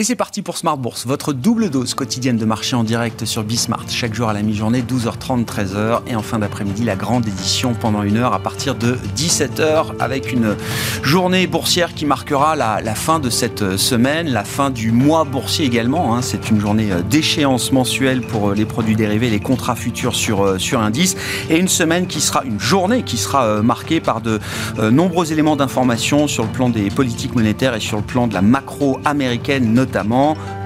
Et c'est parti pour Smart Bourse, votre double dose quotidienne de marché en direct sur Bismart. Chaque jour à la mi-journée, 12h30, 13h. Et en fin d'après-midi, la grande édition pendant une heure à partir de 17h avec une journée boursière qui marquera la, fin de cette semaine, la fin du mois boursier également. Hein. C'est une journée d'échéance mensuelle pour les produits dérivés, les contrats futurs sur, sur indice. Et une semaine qui sera, une journée qui sera euh, marquée par de euh, nombreux éléments d'information sur le plan des politiques monétaires et sur le plan de la macro américaine notamment.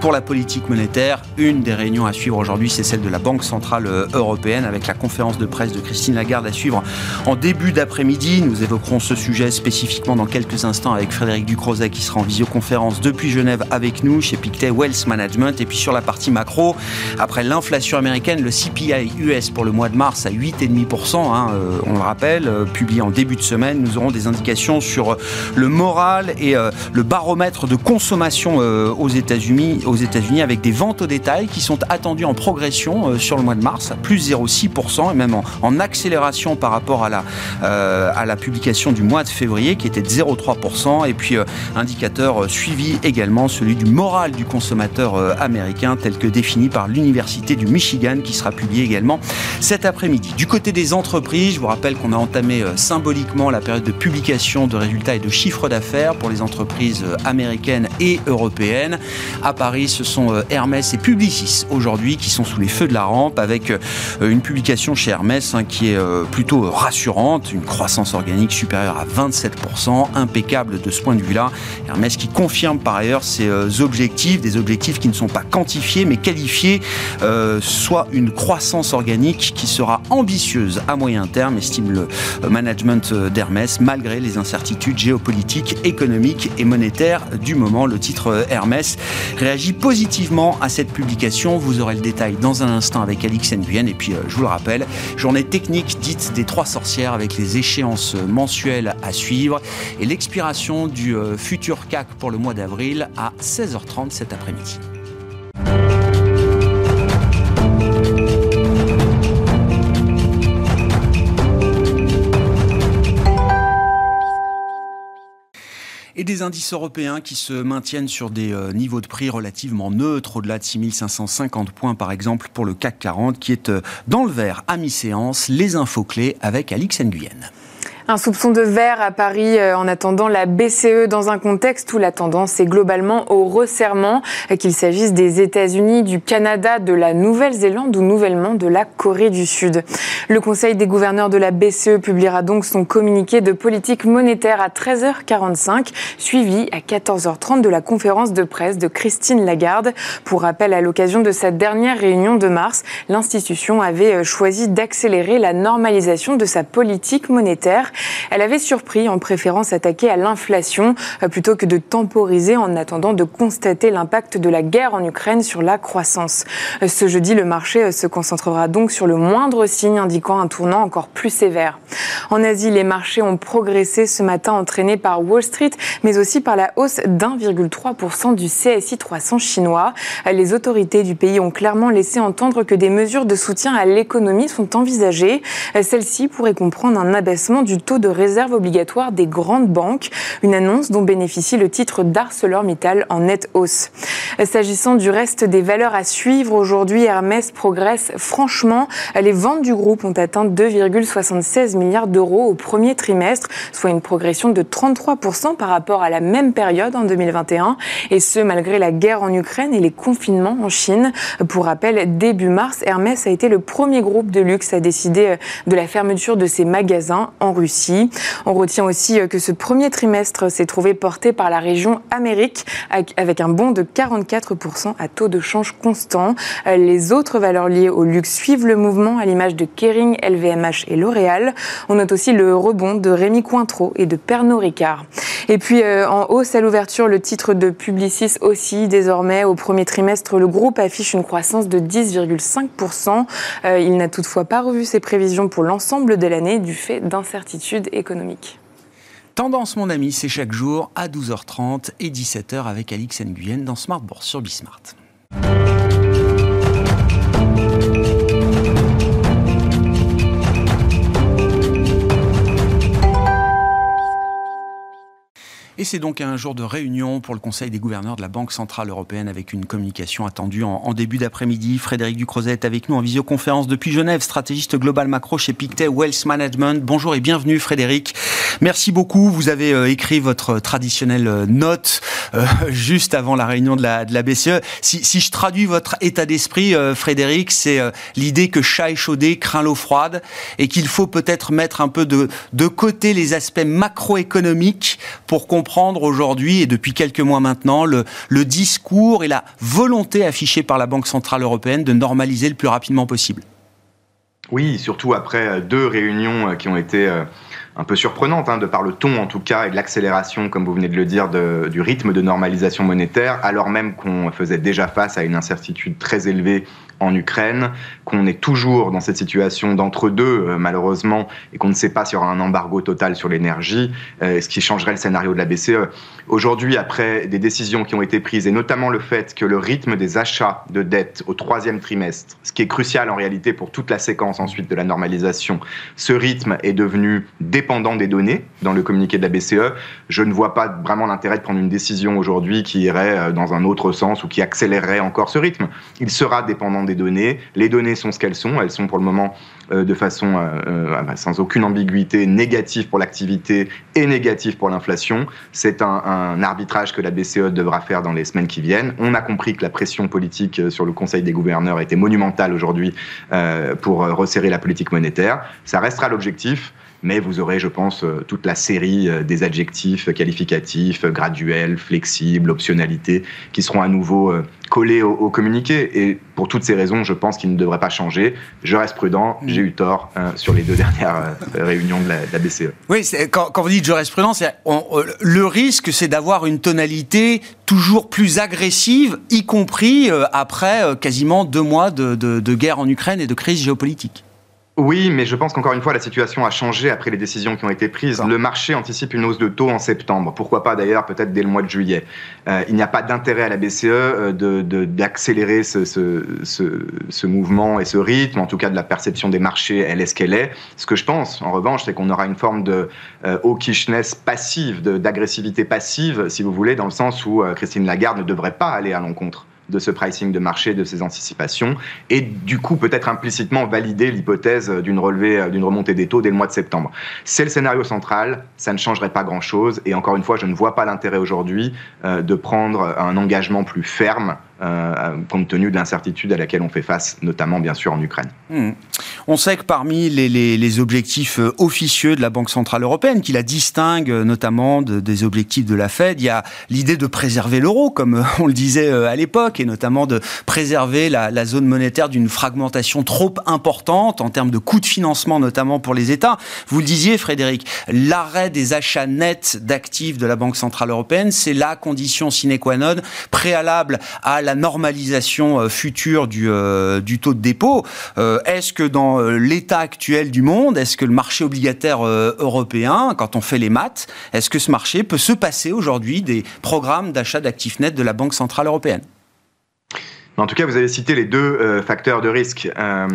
Pour la politique monétaire, une des réunions à suivre aujourd'hui, c'est celle de la Banque Centrale euh, Européenne avec la conférence de presse de Christine Lagarde à suivre en début d'après-midi. Nous évoquerons ce sujet spécifiquement dans quelques instants avec Frédéric Ducrozet qui sera en visioconférence depuis Genève avec nous chez Pictet Wealth Management. Et puis sur la partie macro, après l'inflation américaine, le CPI US pour le mois de mars à 8,5%, hein, euh, on le rappelle, euh, publié en début de semaine, nous aurons des indications sur le moral et le baromètre de consommation aux États-Unis aux États-Unis avec des ventes au détail qui sont attendues en progression euh, sur le mois de mars, à plus 0,6% et même en, accélération par rapport à la, euh, à la publication du mois de février qui était de 0,3%. Et puis euh, indicateur suivi également celui du moral du consommateur américain tel que défini par l'Université du Michigan qui sera publié également cet après-midi. Du côté des entreprises, je vous rappelle qu'on a entamé symboliquement la période de publication de résultats et de chiffres d'affaires pour les entreprises américaines et européennes. À Paris, ce sont euh, Hermès et Publicis aujourd'hui qui sont sous les feux de la rampe avec euh, une publication chez Hermès hein, qui est euh, plutôt rassurante, une croissance organique supérieure à 27%, impeccable de ce point de vue-là. Hermès qui confirme par ailleurs ses objectifs, des objectifs qui ne sont pas quantifiés mais qualifiés, soit une croissance organique qui sera ambitieuse à moyen terme, estime le management d'Hermès, malgré les incertitudes géopolitiques, économiques et monétaires du moment. Le titre Hermès réagit positivement à cette publication. Vous aurez le détail dans un instant avec Alix Nguyen. Et puis, euh, je vous le rappelle, journée technique dite des trois sorcières avec les échéances mensuelles à suivre et l'expiration du euh, futur CAC pour le mois d'avril à 16h30 cet après-midi. Et des indices européens qui se maintiennent sur des euh, niveaux de prix relativement neutres, au-delà de 6550 points par exemple pour le CAC 40 qui est euh, dans le vert à mi-séance. Les infos clés avec Alix Nguyen. Un soupçon de verre à Paris euh, en attendant la BCE dans un contexte où la tendance est globalement au resserrement, qu'il s'agisse des États-Unis, du Canada, de la Nouvelle-Zélande ou nouvellement de la Corée du Sud. Le Conseil des gouverneurs de la BCE publiera donc son communiqué de politique monétaire à 13h45, suivi à 14h30 de la conférence de presse de Christine Lagarde. Pour rappel, à l'occasion de sa dernière réunion de mars, l'institution avait euh, choisi d'accélérer la normalisation de sa politique monétaire elle avait surpris en préférant s'attaquer à l'inflation euh, plutôt que de temporiser en attendant de constater l'impact de la guerre en Ukraine sur la croissance. Euh, ce jeudi, le marché euh, se concentrera donc sur le moindre signe indiquant un tournant encore plus sévère. En Asie, les marchés ont progressé ce matin entraînés par Wall Street, mais aussi par la hausse d'1,3% du CSI 300 chinois. Les autorités du pays ont clairement laissé entendre que des mesures de soutien à l'économie sont envisagées. Celles-ci pourraient comprendre un abaissement du taux de réserve obligatoire des grandes banques, une annonce dont bénéficie le titre d'ArcelorMittal en nette hausse. S'agissant du reste des valeurs à suivre aujourd'hui, Hermès progresse franchement. Les ventes du groupe ont atteint 2,76 milliards d'euros au premier trimestre, soit une progression de 33% par rapport à la même période en 2021, et ce malgré la guerre en Ukraine et les confinements en Chine. Pour rappel, début mars, Hermès a été le premier groupe de luxe à décider de la fermeture de ses magasins en Russie. On retient aussi euh, que ce premier trimestre s'est trouvé porté par la région Amérique avec un bond de 44% à taux de change constant. Euh, les autres valeurs liées au luxe suivent le mouvement à l'image de Kering, LVMH et L'Oréal. On note aussi le rebond de Rémi Cointreau et de Pernod Ricard. Et puis euh, en hausse à l'ouverture, le titre de Publicis aussi. Désormais, au premier trimestre, le groupe affiche une croissance de 10,5%. il n'a toutefois pas revu ses prévisions pour l'ensemble de l'année du fait d'incertitudes économique. Tendance, mon ami, c'est chaque jour à 12h30 et 17h avec Alix Nguyen dans Smart Bourse sur Bismart. Et c'est donc un jour de réunion pour le Conseil des gouverneurs de la Banque Centrale Européenne avec une communication attendue en, début d'après-midi. Frédéric Ducrozet est avec nous en visioconférence depuis Genève, stratégiste global macro chez Pictet Wealth Management. Bonjour et bienvenue Frédéric. Merci beaucoup. Vous avez euh, écrit votre traditionnelle euh, note euh, juste avant la réunion de la, de la BCE. Si, si, je traduis votre état d'esprit, Frédéric, c'est l'idée que chat échaudé craint l'eau froide et qu'il faut peut-être mettre un peu de, de côté les aspects macroéconomiques pour qu'on comprendre aujourd'hui et depuis quelques mois maintenant le, discours et la volonté affichée par la Banque Centrale Européenne de normaliser le plus rapidement possible. Oui, surtout après deux réunions euh, qui ont été euh, un peu surprenantes, hein, de par le ton en tout cas, et de l'accélération, comme vous venez de le dire, du rythme de normalisation monétaire, alors même qu'on faisait déjà face à une incertitude très élevée en Ukraine, qu'on est toujours dans cette situation d'entre-deux, euh, malheureusement, et qu'on ne sait pas s'il y aura un embargo total sur l'énergie, euh, ce qui changerait le scénario de la BCE. Aujourd'hui, après des décisions qui ont été prises, et notamment le fait que le rythme des achats de dette au troisième trimestre, ce qui est crucial en réalité pour toute la séquence ensuite de la normalisation, ce rythme est devenu dépendant des données dans le communiqué de la BCE. Je ne vois pas vraiment l'intérêt de prendre une décision aujourd'hui qui irait euh, dans un autre sens ou qui accélérerait encore ce rythme. Il sera dépendant des données. Les données sont ce qu'elles sont. Elles sont pour le moment euh, de façon euh, euh, bah, sans aucune ambiguïté négative pour l'activité et négative pour l'inflation. C'est un, arbitrage que la BCE devra faire dans les semaines qui viennent. On a compris que la pression politique sur le Conseil des gouverneurs était monumentale aujourd'hui pour resserrer la politique monétaire. Ça restera l'objectif mais vous aurez, je pense, euh, toute la série euh, des adjectifs qualificatifs, graduels, flexibles, optionnalité, qui seront à nouveau euh, collés au, communiqué. Et pour toutes ces raisons, je pense qu'il ne devrait pas changer. Je reste prudent, mm. j'ai eu tort sur les deux dernières réunions de la, BCE. Oui, quand, quand, vous dites je reste prudent, le risque, c'est d'avoir une tonalité toujours plus agressive, y compris après quasiment deux mois de guerre en Ukraine et de crise géopolitique. Oui, mais je pense qu'encore une fois, la situation a changé après les décisions qui ont été prises. Le marché anticipe une hausse de taux en septembre. Pourquoi pas d'ailleurs peut-être dès le mois de juillet. Euh, il n'y a pas d'intérêt à la BCE euh, d'accélérer ce, ce, ce, ce, mouvement et ce rythme, en tout cas de la perception des marchés, elle est ce qu'elle est. Ce que je pense, en revanche, c'est qu'on aura une forme de euh, hawkishness passive, d'agressivité passive, si vous voulez, dans le sens où euh, Christine Lagarde ne devrait pas aller à l'encontre de ce pricing de marché, de ces anticipations, et du coup peut-être implicitement valider l'hypothèse d'une relevée, d'une remontée des taux dès le mois de septembre. C'est le scénario central, ça ne changerait pas grand-chose, et encore une fois, je ne vois pas l'intérêt aujourd'hui euh, de prendre un engagement plus ferme euh, compte tenu de l'incertitude à laquelle on fait face, notamment bien sûr en Ukraine. Hmm. On sait que parmi les, objectifs euh, officieux de la Banque Centrale Européenne, qui la distingue euh, notamment des objectifs de la Fed, il y a l'idée de préserver l'euro, comme on le disait à l'époque, et notamment de préserver la, la zone monétaire d'une fragmentation trop importante en termes de coûts de financement, notamment pour les États. Vous le disiez, Frédéric, l'arrêt des achats nets d'actifs de la Banque Centrale Européenne, c'est la condition sine qua non préalable à la normalisation euh, future du, euh, du taux de dépôt. Euh, est-ce que dans l'état actuel du monde, est-ce que le marché obligataire européen, quand on fait les maths, est-ce que ce marché peut se passer aujourd'hui des programmes d'achat d'actifs nets de la Banque Centrale Européenne? En tout cas, vous avez cité les deux euh, facteurs de risque. Euh,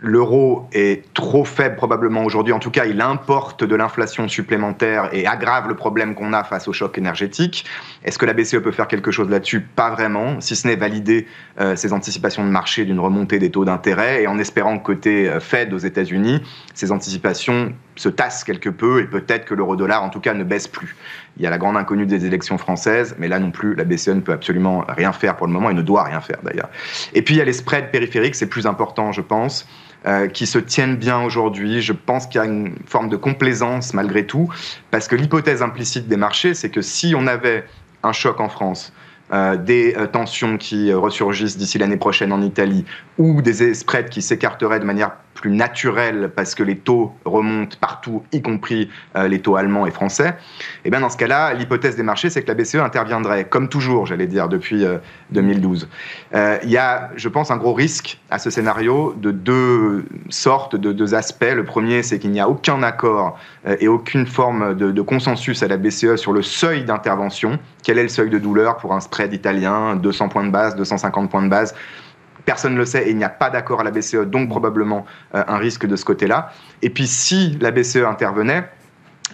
L'euro est trop faible probablement aujourd'hui. En tout cas, il importe de l'inflation supplémentaire et aggrave le problème qu'on a face au choc énergétique. Est-ce que la BCE peut faire quelque chose là-dessus? Pas vraiment, si ce n'est valider euh, ces anticipations de marché d'une remontée des taux d'intérêt et en espérant côté euh, Fed aux États-Unis, ces anticipations se tassent quelque peu et peut-être que l'euro-dollar en tout cas ne baisse plus. Il y a la grande inconnue des élections françaises, mais là non plus, la BCE ne peut absolument rien faire pour le moment et ne doit rien faire d'ailleurs. Et puis il y a les spreads périphériques, c'est plus important, je pense. Euh, qui se tiennent bien aujourd'hui. Je pense qu'il y a une forme de complaisance malgré tout, parce que l'hypothèse implicite des marchés, c'est que si on avait un choc en France, euh, des euh, tensions qui ressurgissent d'ici l'année prochaine en Italie, ou des spreads qui s'écarteraient de manière plus naturel parce que les taux remontent partout, y compris euh, les taux allemands et français, et eh bien dans ce cas-là, l'hypothèse des marchés, c'est que la BCE interviendrait, comme toujours, j'allais dire, depuis 2012. Euh, euh, il y a, je pense, un gros risque à ce scénario de deux sortes, de deux aspects. Le premier, c'est qu'il n'y a aucun accord et aucune forme de, de, consensus à la BCE sur le seuil d'intervention. Quel est le seuil de douleur pour un spread italien? 200 points de base, 250 points de base? Personne ne le sait et il n'y a pas d'accord à la BCE, donc probablement euh, un risque de ce côté-là. Et puis si la BCE intervenait,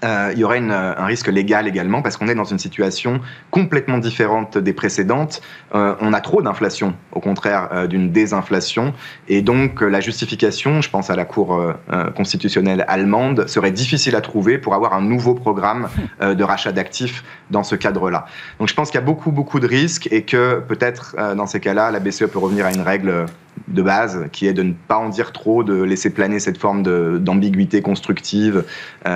euh, il y aurait un risque légal également parce qu'on est dans une situation complètement différente des précédentes. Euh, on a trop d'inflation, au contraire euh, d'une désinflation, et donc la justification, je pense à la Cour constitutionnelle allemande, serait difficile à trouver pour avoir un nouveau programme de rachat d'actifs dans ce cadre-là. Donc je pense qu'il y a beaucoup beaucoup de risques et que peut-être dans ces cas-là, la BCE peut revenir à une règle de base, qui est de ne pas en dire trop, de laisser planer cette forme d'ambiguïté constructive,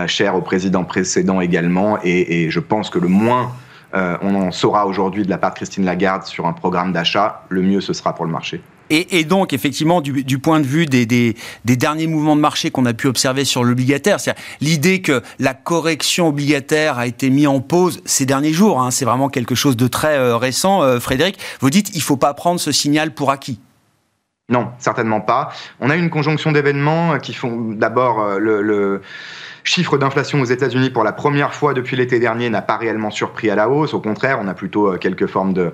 chère au président précédent également. Et, je pense que le moins euh, on en saura aujourd'hui de la part de Christine Lagarde sur un programme d'achat, le mieux ce sera pour le marché. Et, donc, effectivement, du, point de vue des, derniers mouvements de marché qu'on a pu observer sur l'obligataire, c'est l'idée que la correction obligataire a été mise en pause ces derniers jours, hein, c'est vraiment quelque chose de très euh, récent. Frédéric, vous dites, il ne faut pas prendre ce signal pour acquis. Non, certainement pas. On a une conjonction d'événements qui font d'abord euh, le, chiffre d'inflation aux États-Unis pour la première fois depuis l'été dernier n'a pas réellement surpris à la hausse. Au contraire, on a plutôt euh, quelques formes de,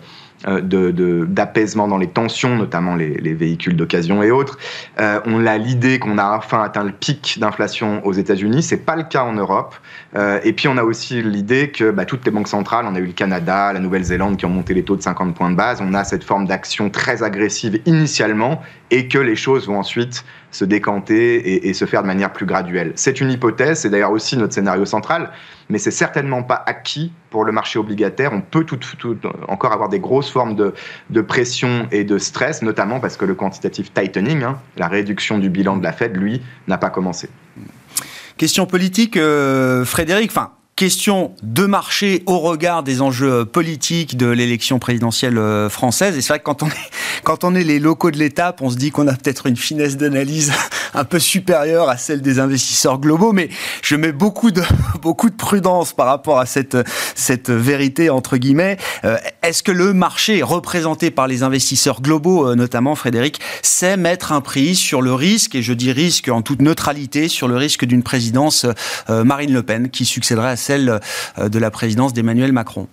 euh, d'apaisement dans les tensions, notamment les, véhicules d'occasion et autres. Euh, on a l'idée qu'on a enfin atteint le pic d'inflation aux États-Unis. C'est pas le cas en Europe. Et puis on a aussi l'idée que bah, toutes les banques centrales, on a eu le Canada, la Nouvelle-Zélande qui ont monté les taux de 50 points de base. On a cette forme d'action très agressive initialement et que les choses vont ensuite se décanter et, se faire de manière plus graduelle. C'est une hypothèse, c'est d'ailleurs aussi notre scénario central, mais c'est certainement pas acquis pour le marché obligataire. On peut tout, encore avoir des grosses formes de, pression et de stress, notamment parce que le quantitative tightening, hein, la réduction du bilan de la Fed, lui, n'a pas commencé. Question politique, euh, Frédéric. Enfin, question de marché au regard des enjeux politiques de l'élection présidentielle euh, française. Et c'est vrai que quand on est, les locaux de l'étape, on se dit qu'on a peut-être une finesse d'analyse un peu supérieure à celle des investisseurs globaux, mais je mets beaucoup de, beaucoup de prudence par rapport à cette, cette vérité, entre guillemets. Euh, est-ce que le marché, représenté par les investisseurs globaux, euh, notamment Frédéric, sait mettre un prix sur le risque, et je dis risque en toute neutralité, sur le risque d'une présidence Marine Le Pen qui succéderait à celle euh, de la présidence d'Emmanuel Macron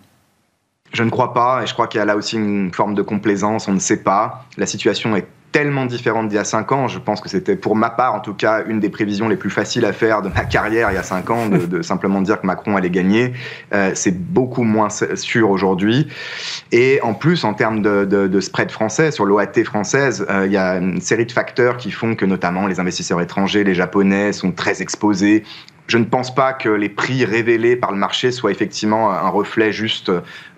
Je ne crois pas, et je crois qu'il y a là aussi une forme de complaisance, on ne sait pas. La situation est tellement différente d'il y a cinq ans. Je pense que c'était, pour ma part en tout cas, une des prévisions les plus faciles à faire de ma carrière il y a cinq ans, de, simplement dire que Macron allait gagner. Euh, c'est beaucoup moins sûr aujourd'hui. Et en plus, en termes de, spread français, sur l'OAT française, euh, il y a une série de facteurs qui font que notamment les investisseurs étrangers, les Japonais, sont très exposés je ne pense pas que les prix révélés par le marché soient effectivement un reflet juste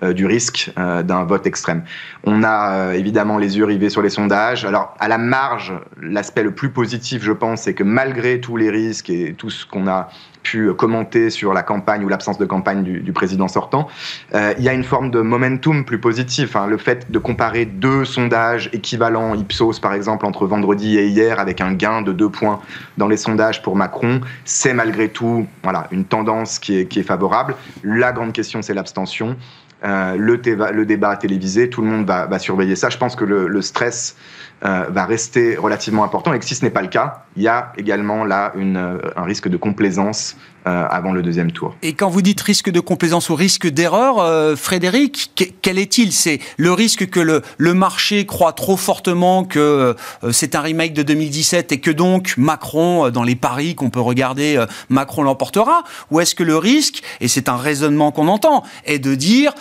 euh, du risque euh, d'un vote extrême. On a euh, évidemment les yeux rivés sur les sondages. Alors, à la marge, l'aspect le plus positif, je pense, c'est que malgré tous les risques et tout ce qu'on a pu commenter sur la campagne ou l'absence de campagne du, président sortant, euh, il y a une forme de momentum plus positif. Hein. Le fait de comparer deux sondages équivalents, Ipsos par exemple, entre vendredi et hier, avec un gain de deux points dans les sondages pour Macron, c'est malgré tout voilà, une tendance qui est favorable. La grande question, c'est l'abstention. Euh, le, le, débat télévisé, tout le monde va, surveiller ça. Je pense que le, stress euh, va rester relativement important et que si ce n'est pas le cas, il y a également là euh, un risque de complaisance avant le deuxième tour. Et quand vous dites risque de complaisance ou risque d'erreur, Frédéric, quel est-il? C'est le risque que le, marché croit trop fortement que c'est un remake de 2017 et que donc Macron, dans les paris qu'on peut regarder, Macron l'emportera? Ou est-ce que le risque, et c'est un raisonnement qu'on entend, est de dire,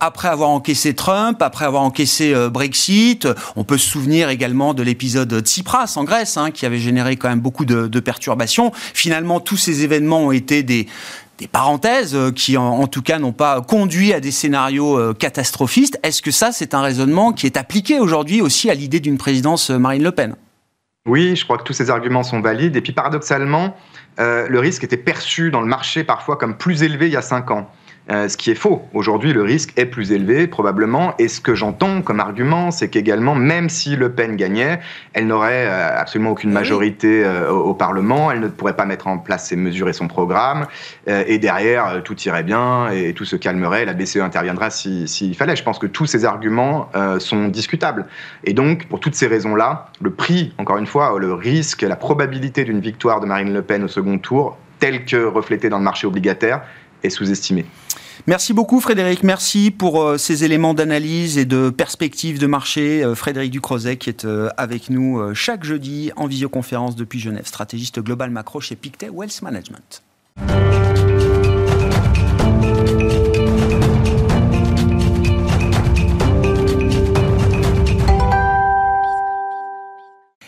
après avoir encaissé Trump, après avoir encaissé Brexit, on peut se souvenir également de l'épisode Tsipras en Grèce, hein, qui avait généré quand même beaucoup de, perturbations, finalement tous ces événements ont été des, parenthèses euh, qui, en, tout cas, n'ont pas conduit à des scénarios euh, catastrophistes. Est-ce que ça, c'est un raisonnement qui est appliqué aujourd'hui aussi à l'idée d'une présidence euh, Marine Le Pen? Oui, je crois que tous ces arguments sont valides. Et puis, paradoxalement, le risque était perçu dans le marché parfois comme plus élevé il y a cinq ans. Euh, ce qui est faux. Aujourd'hui, le risque est plus élevé, probablement. Et ce que j'entends comme argument, c'est qu'également, même si Le Pen gagnait, elle n'aurait euh, absolument aucune ah majorité euh, au, Parlement. Elle ne pourrait pas mettre en place ses mesures et son programme. et derrière, tout irait bien et tout se calmerait. La BCE interviendra s'il fallait. Je pense que tous ces arguments sont discutables. Et donc, pour toutes ces raisons-là, le prix, encore une fois, le risque, la probabilité d'une victoire de Marine Le Pen au second tour, tel que reflété dans le marché obligataire, est sous-estimé. Merci beaucoup Frédéric, merci pour euh, ces éléments d'analyse et de perspective de marché. Euh, Frédéric Ducrozet qui est euh, avec nous chaque jeudi en visioconférence depuis Genève, stratégiste global macro chez Pictet Wealth Management.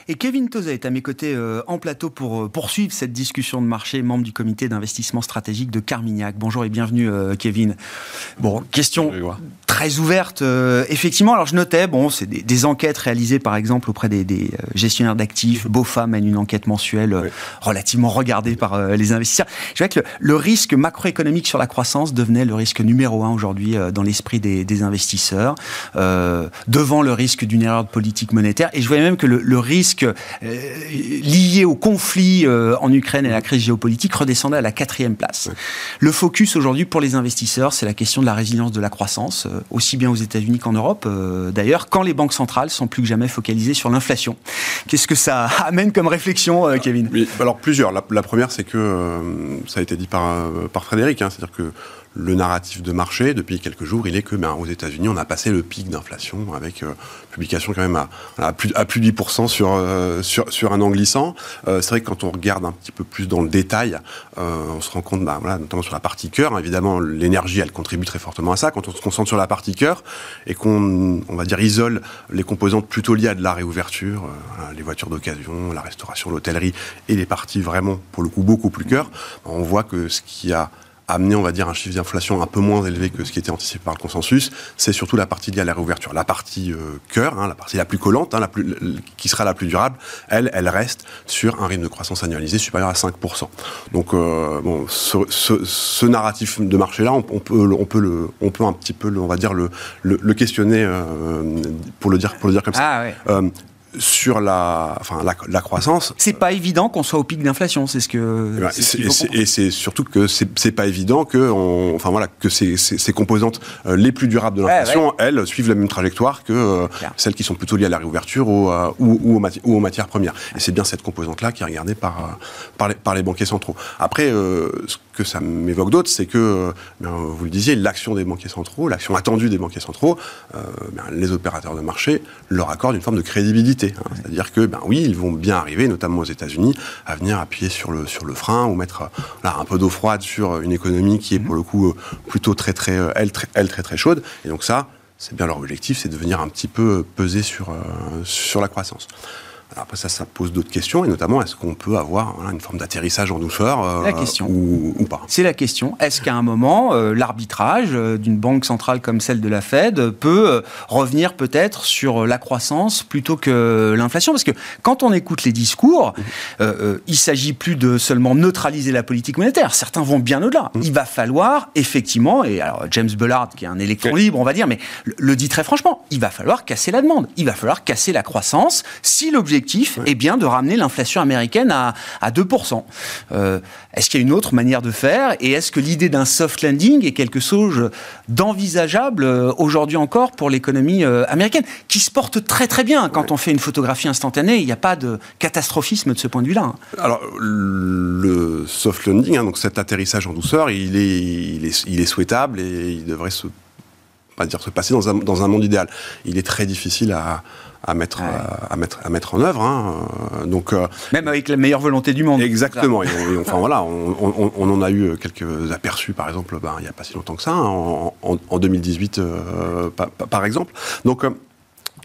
Et Kevin Toza est à mes côtés euh, en plateau pour euh, poursuivre cette discussion de marché, membre du comité d'investissement stratégique de Carmignac. Bonjour et bienvenue, euh, Kevin. Bon, question très ouverte. effectivement, alors je notais, bon, c'est des, enquêtes réalisées par exemple auprès des, gestionnaires d'actifs. BOFA mène une enquête mensuelle relativement regardée par les investisseurs. Je dirais que le, risque macroéconomique sur la croissance devenait le risque numéro un aujourd'hui dans l'esprit des, investisseurs, devant le risque d'une erreur de politique monétaire. Et je voyais même que le risque euh, lié au conflit euh, en Ukraine et à la crise géopolitique redescendait à la quatrième place. Le focus aujourd'hui pour les investisseurs, c'est la question de la résilience de la croissance, euh, aussi bien aux États-Unis qu'en Europe. D'ailleurs, quand les banques centrales sont plus que jamais focalisées sur l'inflation. Qu'est-ce que ça amène comme réflexion, Kevin? Alors plusieurs. La, première, c'est que ça a été dit par, par Frédéric, hein, c'est-à-dire que le narratif de marché depuis quelques jours, il est que ben, aux États-Unis, on a passé le pic d'inflation avec euh, publication quand même à, plus, à plus de 10% sur, euh, sur, un an glissant. Euh, c'est vrai que quand on regarde un petit peu plus dans le détail, on se rend compte, ben, notamment sur la partie cœur, évidemment l'énergie, elle contribue très fortement à ça. Quand on se concentre sur la partie cœur et qu'on, on va dire, isole les composantes plutôt liées à de la réouverture, les voitures d'occasion, la restauration, l'hôtellerie et les parties vraiment, pour le coup, beaucoup plus cœur, ben, on voit que ce qui a amener, on va dire, un chiffre d'inflation un peu moins élevé que ce qui était anticipé par le consensus, c'est surtout la partie liée à la réouverture. La partie euh, cœur, hein, la partie la plus collante, hein, la plus, qui sera la plus durable, elle, elle reste sur un rythme de croissance annualisé supérieur à 5%. Donc, euh, bon, ce, ce, ce, narratif de marché-là, on, on, peut, on peut le, on peut un petit peu, le, on va dire le, le, le questionner euh, pour le dire, pour le dire comme ça. Ah, ouais. Sur la, enfin, la, la croissance. C'est pas évident qu'on soit au pic d'inflation, c'est ce que. Bah, et c'est surtout que c'est pas évident que, on, enfin voilà, que ces, ces, ces composantes euh, les plus durables de l'inflation, ouais, ouais. elles suivent la même trajectoire que euh, celles qui sont plutôt liées à la réouverture ou, euh, ou, ou, aux, mati ou aux, matières premières. Et c'est bien cette composante-là qui est regardée par, par, les, par les banquiers centraux. Après, ce que ça m'évoque d'autres, c'est que, bien, vous le disiez, l'action des banquiers centraux, l'action attendue des banquiers centraux, bien, les opérateurs de marché leur accordent une forme de crédibilité Hein. C'est-à-dire que, ben oui, ils vont bien arriver, notamment aux États-Unis, à venir appuyer sur le, sur le frein ou mettre là, un peu d'eau froide sur une économie qui est pour le coup euh, plutôt très, très, euh, elle, très, elle, très, très chaude. Et donc ça, c'est bien leur objectif, c'est de venir un petit peu peser sur, euh, sur la croissance après ça, ça pose d'autres questions, et notamment, est-ce qu'on peut avoir voilà, une forme d'atterrissage en douceur euh, la question. Ou, ou, pas? C'est la question. Est-ce qu'à un moment, euh, l'arbitrage euh, d'une banque centrale comme celle de la Fed peut revenir peut-être sur la croissance plutôt que l'inflation? Parce que quand on écoute les discours, mmh. il s'agit plus de seulement neutraliser la politique monétaire. Certains vont bien au-delà. Mmh. Il va falloir effectivement, et alors James Bullard, qui est un électron libre, on va dire, mais le, le dit très franchement, il va falloir casser la demande. Il va falloir casser la croissance si l'objectif objectif ouais. est bien de ramener l'inflation américaine à, à 2%. Euh, est-ce qu'il y a une autre manière de faire? Et est-ce que l'idée d'un soft landing est quelque chose d'envisageable euh, aujourd'hui encore pour l'économie euh, américaine, qui se porte très très bien? Quand on fait une photographie instantanée Il n'y a pas de catastrophisme de ce point de vue-là. Hein. Alors, le soft landing, hein, donc cet atterrissage en douceur, il est, il est, il est souhaitable et il devrait se pas dire se passer dans un, dans un monde idéal. Il est très difficile à, à mettre, ouais. à, à, mettre, à mettre en œuvre. Hein. Donc, euh, Même avec la meilleure volonté du monde. Exactement. Et on, et enfin, voilà, on, en a eu quelques aperçus, par exemple, ben, il n'y a pas si longtemps que ça, hein, en, en, en, 2018, euh, par, par, exemple. Donc, euh,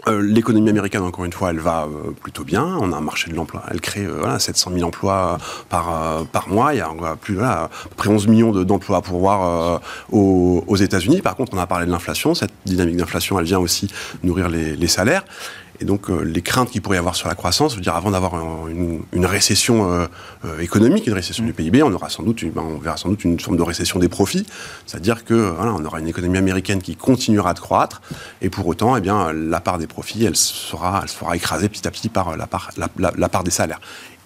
euh, L'économie américaine, encore une fois, elle va euh, plutôt bien. On a un marché de l'emploi. Elle crée euh, voilà, 700 000 emplois par, euh, par mois. Il y a plus, voilà, à peu près 11 millions d'emplois à pourvoir euh, aux, aux États-Unis. Par contre, on a parlé de l'inflation. Cette dynamique d'inflation, elle vient aussi nourrir les, les salaires. Et donc, euh, les craintes qu'il pourrait y avoir sur la croissance, je dire, avant d'avoir une, récession euh, euh, économique, une récession du PIB, on aura sans doute, ben, verra sans doute une forme de récession des profits. C'est-à-dire que on aura une économie américaine qui continuera de croître, et pour autant, eh la part des profits, elle sera, écrasée petit à petit par la part, la part des salaires.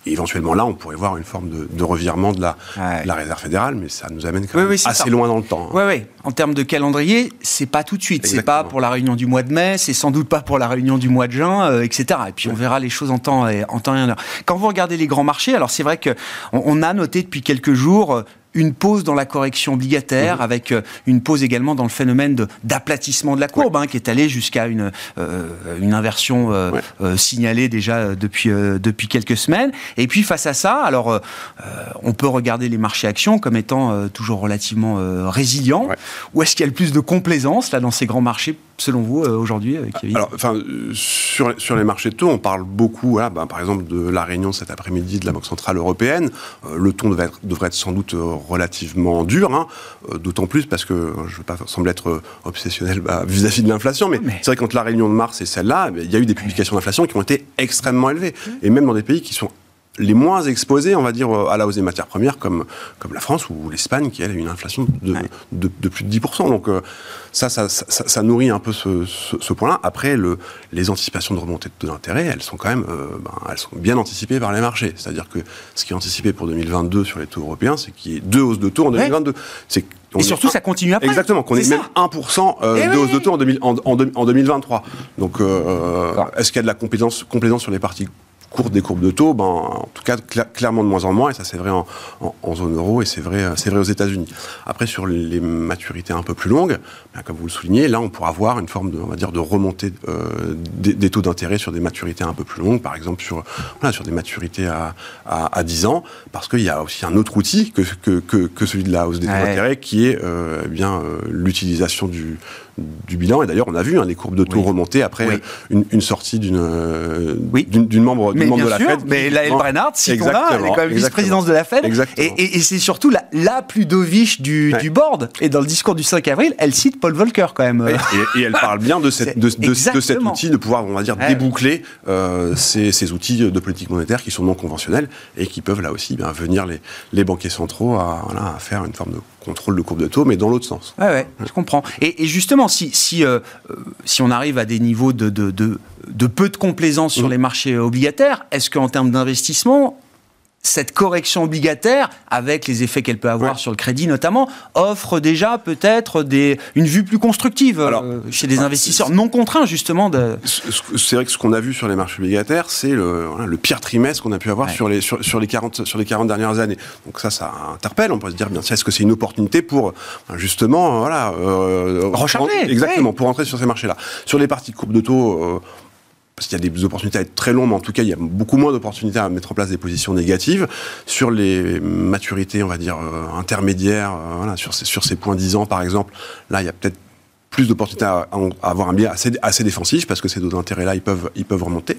Et éventuellement là, on pourrait voir une forme de, de revirement de la, ouais. de la, réserve fédérale, mais ça nous amène quand même oui, oui, assez ça. loin dans le temps. Hein. Oui, oui. En termes de calendrier, c'est pas tout de suite. C'est pas pour la réunion du mois de mai, c'est sans doute pas pour la réunion du mois de juin, euh, etc. Et puis on verra les choses en temps et en temps et en heure. Quand vous regardez les grands marchés, alors c'est vrai que on, on, a noté depuis quelques jours une pause dans la correction obligataire, mhm. avec euh, une pause également dans le phénomène d'aplatissement de, la courbe, hein, qui est allé jusqu'à une, euh, une inversion euh, signalée déjà depuis, depuis quelques semaines. Et puis face à ça, alors on peut regarder les marchés actions comme étant toujours relativement résilients. Où est-ce qu'il y a le plus de complaisance là dans ces grands marchés selon vous, aujourd'hui, Kevin Alors, enfin, sur, sur les marchés de taux, on parle beaucoup, bah, par exemple, de la réunion cet après-midi de la Banque Centrale Européenne. le ton devrait être, devrait être sans doute relativement dur, hein, euh, d'autant plus parce que je ne veux pas sembler être euh, obsessionnel bah, vis-à-vis de l'inflation, mais, c'est vrai qu'entre la réunion de mars et celle-là, il y a eu des publications d'inflation qui ont été extrêmement élevées, et même dans des pays qui sont les moins exposés, on va dire, à la hausse des matières premières, comme, comme la France ou l'Espagne, qui a une inflation de, de, plus de 10%. Donc euh, ça ça, ça, nourrit un peu ce, ce, point-là. Après, le, les anticipations de remontée de taux d'intérêt, elles sont quand même euh, ben, elles sont bien anticipées par les marchés. C'est-à-dire que ce qui est anticipé pour 2022 sur les taux européens, c'est qu'il y ait deux hausses de taux en 2022. C'est et surtout, ça continue après. Exactement, qu'on ait même 1% euh, eh de hausse de taux en, en, 2023. Donc, est-ce qu'il y a de la complaisance, complaisance sur les parties courte des courbes de taux, ben, en tout cas clairement de moins en moins, et ça c'est vrai en, zone euro et c'est vrai, c'est vrai aux États-Unis. Après sur les maturités un peu plus longues, ben, comme vous le soulignez, là on pourra avoir une forme de, on va dire, de remontée euh, des, taux d'intérêt sur des maturités un peu plus longues, par exemple sur, sur des maturités à, à, 10 ans, parce qu'il y a aussi un autre outil que, que, que, celui de la hausse des taux d'intérêt, qui est euh, eh bien euh, l'utilisation du, du bilan. Et d'ailleurs, on a vu hein, les courbes de taux remonter après une, sortie d'une d'une membre, membre de la Fed. Mais Laëlle Brennard, si on a, elle est quand même vice-présidence de la Fed. Et, c'est surtout la, la, plus dovish du, du, board. Et dans le discours du 5 avril, elle cite Paul Volcker quand même. Et, elle parle bien de, cette, de, de, cet outil, de pouvoir, on va dire, déboucler euh, ces, ces, outils de politique monétaire qui sont non conventionnels et qui peuvent là aussi bien, venir les, les banquiers centraux à, à faire une forme de contrôle de courbe de taux, mais dans l'autre sens. Ouais, je comprends. Et, justement, si, si, euh, euh, si on arrive à des niveaux de, de, de, de peu de complaisance sur mmh. les marchés obligataires, est-ce qu'en termes d'investissement, cette correction obligataire, avec les effets qu'elle peut avoir sur le crédit notamment, offre déjà peut-être une vue plus constructive euh, chez des investisseurs non contraints justement. De... C'est vrai que ce qu'on a vu sur les marchés obligataires, c'est le, pire trimestre qu'on a pu avoir sur, les, sur, les 40, sur les 40 dernières années. Donc ça, ça interpelle. On peut se dire, bien, est-ce que c'est une opportunité pour justement, voilà, euh, recharger Exactement, pour entrer sur ces marchés-là. Sur les parties courbes de taux, euh, qu'il y a des opportunités à être très longues, mais en tout cas, il y a beaucoup moins d'opportunités à mettre en place des positions négatives. Sur les maturités, on va dire, euh, intermédiaires, euh, voilà, sur, ces, sur ces points 10 ans, par exemple, là, il y a peut-être plus d'opportunités à, avoir un biais assez, assez défensif parce que ces taux d'intérêt-là, ils peuvent, ils peuvent remonter.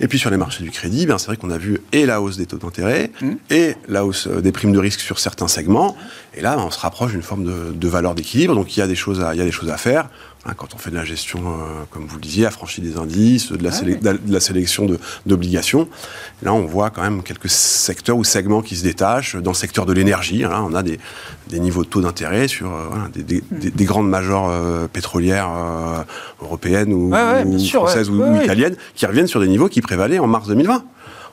Et puis sur les marchés du crédit, bien c'est vrai qu'on a vu et la hausse des taux d'intérêt mmh. et la hausse euh, des primes de risque sur certains segments. Et là, on se rapproche d'une forme de, de valeur d'équilibre. Donc il y a des choses à, il y a des choses à faire. Hein, quand on fait de la gestion, euh, comme vous le disiez, affranchie des indices, de la, de la sélection d'obligations, là on voit quand même quelques secteurs ou segments qui se détachent. Dans le secteur de l'énergie, hein, on a des, des, niveaux de taux d'intérêt sur euh, des, des, des, grandes majors euh, pétrolières européennes ou, françaises ou, italiennes qui reviennent sur des niveaux qui prévalaient en mars 2020.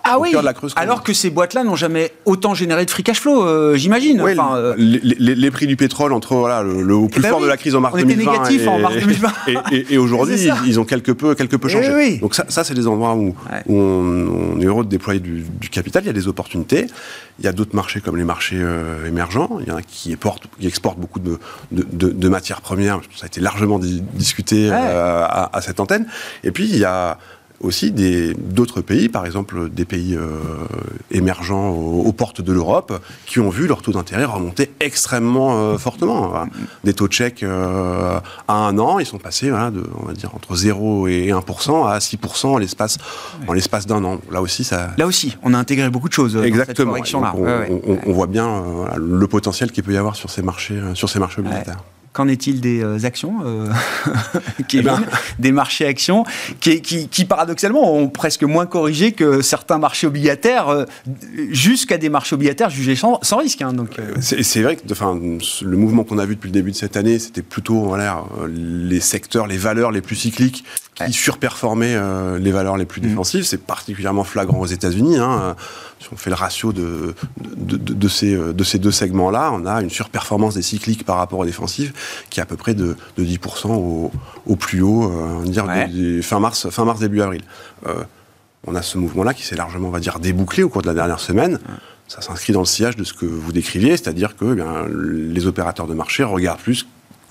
Ah oui, alors que ces boîtes-là n'ont jamais autant généré de free cash flow, euh, j'imagine. Euh, les, prix du pétrole entre voilà, le, au plus eh ben fort de la crise en mars 2020 et, en mars 2020. et, aujourd'hui, ils, ont quelque peu, quelque peu eh changé. Donc ça, ça c'est des endroits où, on, est heureux de déployer du, capital, il y a des opportunités. Il y a d'autres marchés comme les marchés euh, émergents. Il y en a qui, qui exportent beaucoup de, de, matières premières. Ça a été largement discuté à, à cette antenne. Et puis, il y a aussi d'autres pays, par exemple des pays euh, émergents aux, portes de l'Europe, qui ont vu leur taux d'intérêt remonter extrêmement euh, fortement. Des taux tchèques euh, à un an, ils sont passés de, on va dire, entre 0 et 1% à 6% en l'espace d'un an. Là aussi, ça... Là aussi, on a intégré beaucoup de choses Exactement. dans cette correction-là. On, voit bien le potentiel qu'il peut y avoir sur ces marchés, sur ces marchés obligataires. Qu'en est-il des euh, actions, euh, eh ben. des marchés actions, qui, qui, paradoxalement ont presque moins corrigé que certains marchés obligataires, euh, jusqu'à des marchés obligataires jugés sans, risque. Hein, donc, c'est, vrai que enfin, le mouvement qu'on a vu depuis le début de cette année, c'était plutôt voilà, les secteurs, les valeurs les plus cycliques qui surperformaient les valeurs les plus mmh. défensives. C'est particulièrement flagrant aux États-Unis. Hein si on fait le ratio de, de, ces, de ces deux segments-là, on a une surperformance des cycliques par rapport aux défensives qui est à peu près de, 10% au, au, plus haut, euh, dire fin, mars, fin mars, début avril. Euh, on a ce mouvement-là qui s'est largement, on va dire, débouclé au cours de la dernière semaine. ça s'inscrit dans le sillage de ce que vous décriviez, c'est-à-dire que eh les opérateurs de marché regardent plus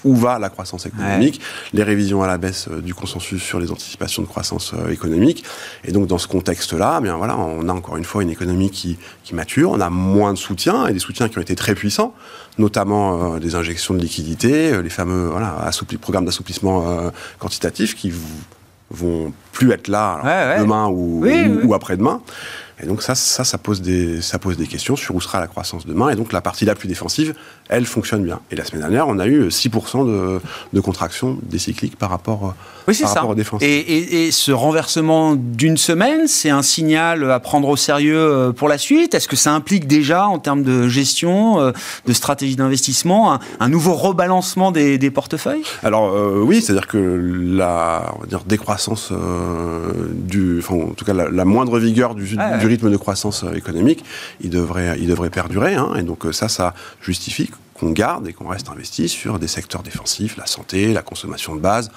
où va la croissance économique, les révisions à la baisse euh, du consensus sur les anticipations de croissance euh, économique. Et donc dans ce contexte-là, eh bien voilà, on a encore une fois une économie qui, qui, mature, on a moins de soutien et des soutiens qui ont été très puissants, notamment euh, des injections de liquidités, les fameux voilà, programmes d'assouplissement quantitatif qui vont plus être là demain ou, ou après-demain. Et donc ça, ça, ça pose des, ça pose des questions sur où sera la croissance demain. Et donc la partie la plus défensive, elle fonctionne bien. Et la semaine dernière, on a eu 6% de, de contraction décyclique par rapport, oui, par rapport aux défenses. Et, et, ce renversement d'une semaine, c'est un signal à prendre au sérieux euh, pour la suite? Est-ce que ça implique déjà, en termes de gestion, euh, de stratégie d'investissement, un, nouveau rebalancement des, des portefeuilles? Alors euh, oui, c'est-à-dire que la on va dire, décroissance du, enfin, en tout cas la, moindre vigueur du, du rythme de croissance euh, économique, il devrait, il devrait perdurer. Hein. et donc euh, ça, ça justifie qu'on garde et qu'on reste investi sur des secteurs défensifs, la santé, la consommation de base.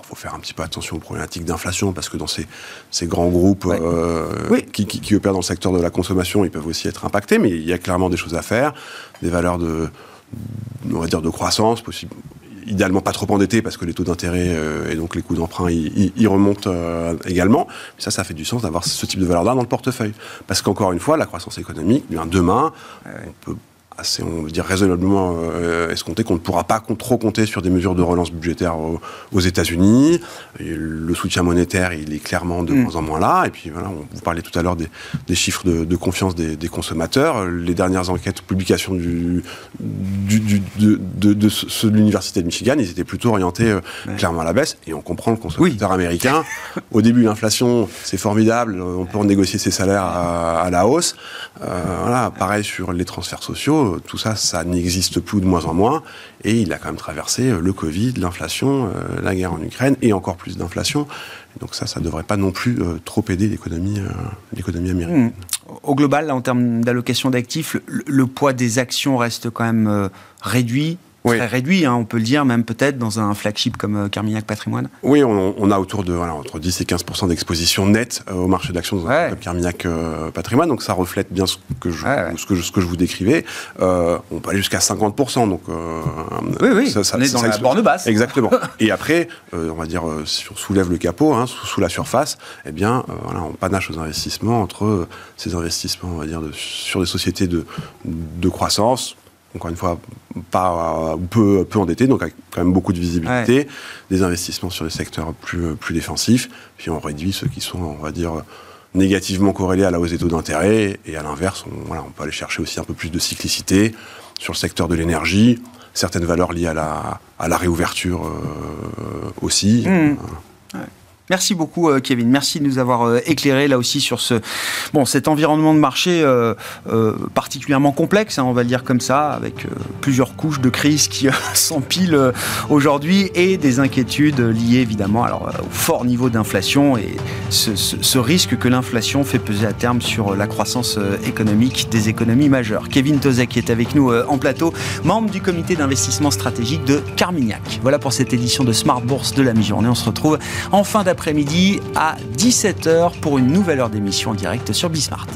Il faut faire un petit peu attention aux problématiques d'inflation parce que dans ces, ces grands groupes euh, qui, qui, opèrent dans le secteur de la consommation, ils peuvent aussi être impactés, mais il y a clairement des choses à faire, des valeurs de, on va dire, de croissance, possible, idéalement pas trop endetté parce que les taux d'intérêt euh, et donc les coûts d'emprunt y, remontent euh, également. Ça, ça fait du sens d'avoir ce type de valeur-là dans le portefeuille. Parce qu'encore une fois, la croissance économique, demain, on peut assez, on veut dire, raisonnablement euh, escompté qu'on ne pourra pas trop compter sur des mesures de relance budgétaire aux, États-Unis. Le soutien monétaire, il est clairement de mm. moins en moins là. Et puis, voilà, on, vous parlez tout à l'heure des, chiffres de, confiance des, consommateurs. Les dernières enquêtes, publications du, du, de, de, l'Université de Michigan, ils étaient plutôt orientés euh, clairement à la baisse. Et on comprend le consommateur américain. Au début, l'inflation, c'est formidable. On peut négocier ses salaires à, la hausse. Euh, voilà, pareil sur les transferts sociaux tout ça, ça n'existe plus de moins en moins. Et il a quand même traversé euh, le Covid, l'inflation, euh, la guerre en Ukraine et encore plus d'inflation. Donc ça, ça ne devrait pas non plus euh, trop aider l'économie, l'économie américaine. Au global, en termes d'allocation d'actifs, le, poids des actions reste quand même réduit très réduit, hein, on peut le dire, même peut-être dans un flagship comme euh, Carmignac Patrimoine Oui, on, a autour de voilà, entre 10 et 15% d'exposition nette euh, au marché d'actions dans un comme Carmignac euh, Patrimoine, donc ça reflète bien ce que je, ce que je, ce que je vous décrivais. on peut aller jusqu'à 50 donc oui, oui, ça, on est dans la borne basse. Exactement. et après, on va dire, si on soulève le capot, hein, sous, la surface, eh bien, voilà, on panache aux investissements entre ces investissements, on va dire, sur des sociétés de, de croissance, encore une fois, pas peu, peu endetté, donc avec quand même beaucoup de visibilité, des investissements sur les secteurs plus, plus défensifs, puis on réduit ceux qui sont, on va dire, négativement corrélés à la hausse des taux d'intérêt, et à l'inverse, on, voilà, on peut aller chercher aussi un peu plus de cyclicité sur le secteur de l'énergie, certaines valeurs liées à la, à la réouverture euh, aussi. Mmh. Merci beaucoup, euh, Kevin. Merci de nous avoir euh, éclairé là aussi sur ce, bon, cet environnement de marché euh, particulièrement complexe, hein, on va le dire comme ça, avec plusieurs couches de crise qui s'empilent aujourd'hui et des inquiétudes liées évidemment alors, au fort niveau d'inflation et ce, risque que l'inflation fait peser à terme sur la croissance économique des économies majeures. Kevin Tozek est avec nous en plateau, membre du comité d'investissement stratégique de Carmignac. Voilà pour cette édition de Smart Bourse de la mi-journée. On se retrouve en fin d'après après-midi à 17h pour une nouvelle heure d'émission en direct sur Bismart.